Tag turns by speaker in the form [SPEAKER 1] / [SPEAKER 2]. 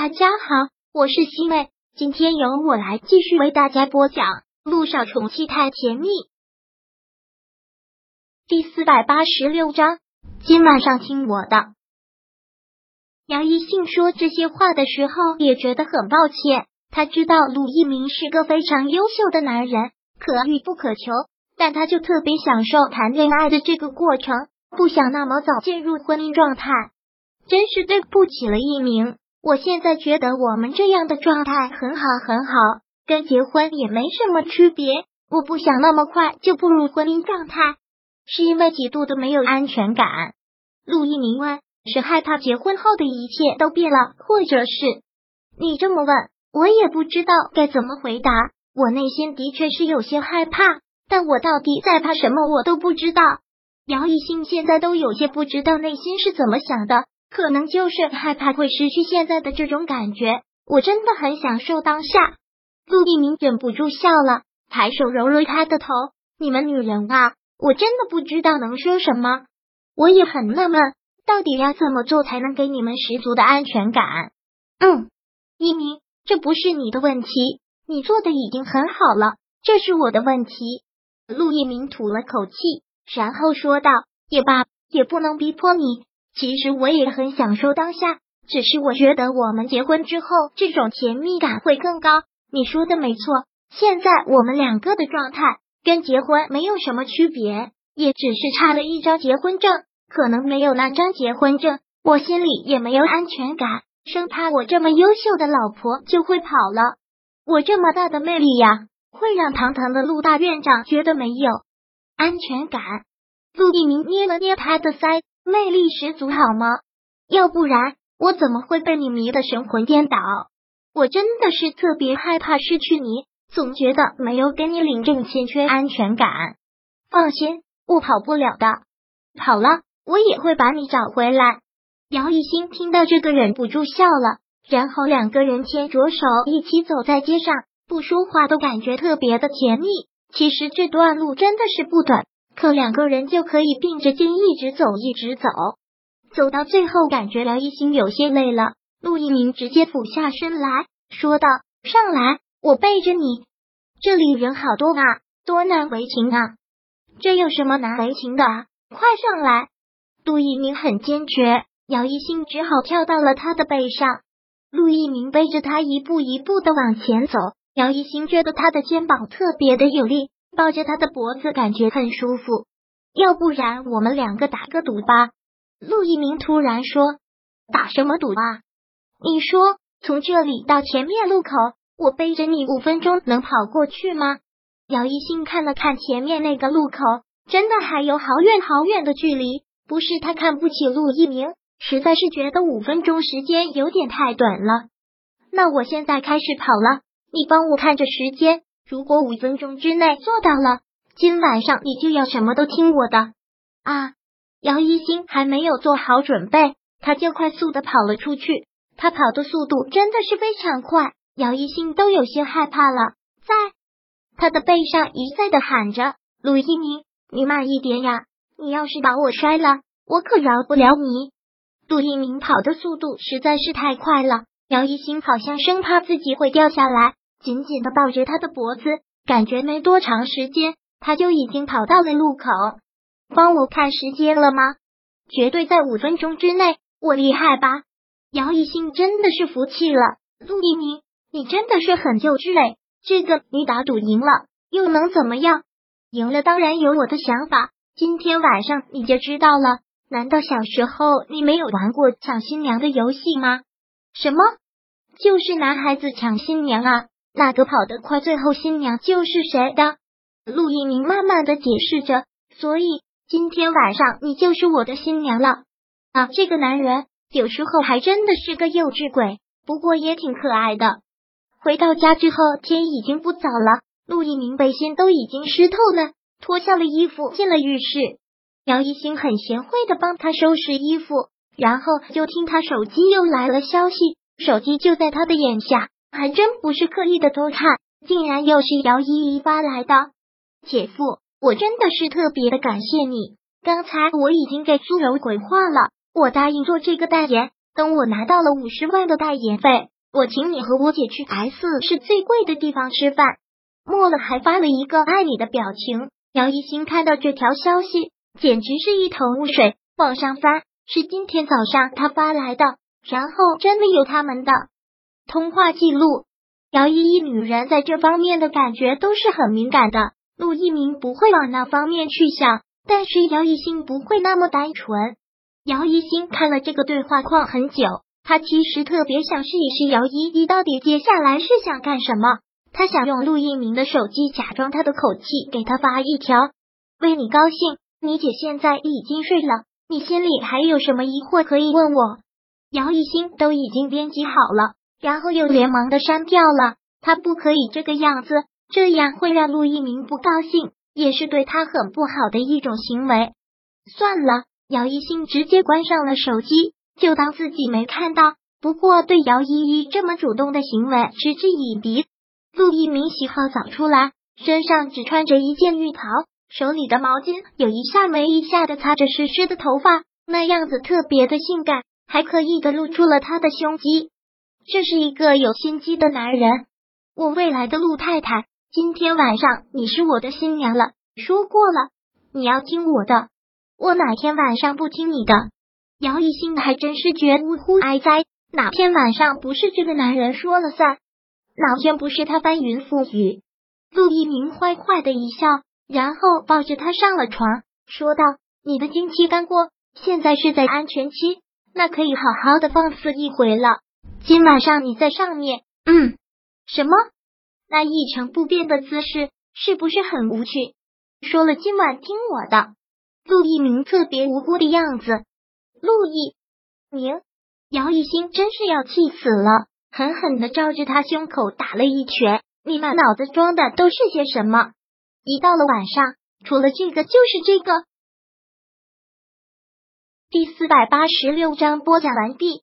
[SPEAKER 1] 大家好，我是西妹，今天由我来继续为大家播讲《路上宠妻太甜蜜》第四百八十六章。今晚上听我的。杨一信说这些话的时候也觉得很抱歉，他知道陆一鸣是个非常优秀的男人，可遇不可求，但他就特别享受谈恋爱的这个过程，不想那么早进入婚姻状态。真是对不起了一鸣。我现在觉得我们这样的状态很好很好，跟结婚也没什么区别。我不想那么快就步入婚姻状态，是因为极度的没有安全感。陆一鸣问：“是害怕结婚后的一切都变了，或者是你这么问，我也不知道该怎么回答。我内心的确是有些害怕，但我到底在怕什么，我都不知道。姚一兴现在都有些不知道内心是怎么想的。”可能就是害怕会失去现在的这种感觉。我真的很享受当下。陆一鸣忍不住笑了，抬手揉揉他的头。你们女人啊，我真的不知道能说什么。我也很纳闷，到底要怎么做才能给你们十足的安全感？嗯，一鸣，这不是你的问题，你做的已经很好了。这是我的问题。陆一鸣吐了口气，然后说道：“也罢，也不能逼迫你。”其实我也很享受当下，只是我觉得我们结婚之后，这种甜蜜感会更高。你说的没错，现在我们两个的状态跟结婚没有什么区别，也只是差了一张结婚证。可能没有那张结婚证，我心里也没有安全感，生怕我这么优秀的老婆就会跑了。我这么大的魅力呀，会让堂堂的陆大院长觉得没有安全感。陆一鸣捏了捏他的腮。魅力十足，好吗？要不然我怎么会被你迷得神魂颠倒？我真的是特别害怕失去你，总觉得没有跟你领证欠缺安全感。放心，我跑不了的，跑了我也会把你找回来。姚一新听到这个忍不住笑了，然后两个人牵着手一起走在街上，不说话都感觉特别的甜蜜。其实这段路真的是不短。可两个人就可以并着肩一直走，一直走，走到最后，感觉姚一星有些累了。陆一鸣直接俯下身来说道：“上来，我背着你。这里人好多啊，多难为情啊！这有什么难为情的？快上来！”陆一鸣很坚决，姚一星只好跳到了他的背上。陆一鸣背着他一步一步的往前走，姚一星觉得他的肩膀特别的有力。抱着他的脖子，感觉很舒服。要不然我们两个打个赌吧？陆一鸣突然说：“打什么赌啊？你说从这里到前面路口，我背着你五分钟能跑过去吗？”姚一新看了看前面那个路口，真的还有好远好远的距离。不是他看不起陆一鸣，实在是觉得五分钟时间有点太短了。那我现在开始跑了，你帮我看着时间。如果五分钟之内做到了，今晚上你就要什么都听我的啊！姚一星还没有做好准备，他就快速的跑了出去。他跑的速度真的是非常快，姚一星都有些害怕了，在他的背上一再的喊着：“陆一鸣，你慢一点呀！你要是把我摔了，我可饶不了你。”陆一鸣跑的速度实在是太快了，姚一星好像生怕自己会掉下来。紧紧的抱着他的脖子，感觉没多长时间，他就已经跑到了路口。帮我看时间了吗？绝对在五分钟之内。我厉害吧？姚一兴真的是服气了。陆一鸣，你真的是很幼稚嘞！这个你打赌赢了又能怎么样？赢了当然有我的想法，今天晚上你就知道了。难道小时候你没有玩过抢新娘的游戏吗？什么？就是男孩子抢新娘啊？哪个跑得快，最后新娘就是谁的。陆一鸣慢慢的解释着，所以今天晚上你就是我的新娘了啊！这个男人有时候还真的是个幼稚鬼，不过也挺可爱的。回到家之后，天已经不早了，陆一鸣背心都已经湿透了，脱下了衣服进了浴室。姚一星很贤惠的帮他收拾衣服，然后就听他手机又来了消息，手机就在他的眼下。还真不是刻意的偷看，竟然又是姚依依发来的。姐夫，我真的是特别的感谢你。刚才我已经给苏柔回话了，我答应做这个代言，等我拿到了五十万的代言费，我请你和我姐去 S 是最贵的地方吃饭。末了还发了一个爱你的表情。姚一新看到这条消息，简直是一头雾水，往上翻是今天早上他发来的，然后真的有他们的通话记录。姚依依女人在这方面的感觉都是很敏感的，陆一鸣不会往那方面去想，但是姚一新不会那么单纯。姚一新看了这个对话框很久，他其实特别想试一试姚依依到底接下来是想干什么。他想用陆一鸣的手机假装他的口气，给他发一条：“为你高兴，你姐现在已经睡了，你心里还有什么疑惑可以问我。”姚一新都已经编辑好了，然后又连忙的删掉了。他不可以这个样子，这样会让陆一鸣不高兴，也是对他很不好的一种行为。算了，姚一新直接关上了手机，就当自己没看到。不过对姚依依这么主动的行为嗤之以鼻。陆一鸣洗好澡出来，身上只穿着一件浴袍，手里的毛巾有一下没一下的擦着湿湿的头发，那样子特别的性感，还刻意的露出了他的胸肌。这是一个有心机的男人。我未来的陆太太，今天晚上你是我的新娘了，说过了，你要听我的。我哪天晚上不听你的？姚一新还真是绝无乎哀哉，哪天晚上不是这个男人说了算？哪天不是他翻云覆雨？陆一鸣坏坏的一笑，然后抱着他上了床，说道：“你的经期刚过，现在是在安全期，那可以好好的放肆一回了。今晚上你在上面，嗯，什么？那一成不变的姿势是不是很无趣？说了今晚听我的。”陆一鸣特别无辜的样子。陆一鸣，姚一新真是要气死了。狠狠的照着他胸口打了一拳。你满脑子装的都是些什么？一到了晚上，除了这个就是这个。第四百八十六章播讲完毕。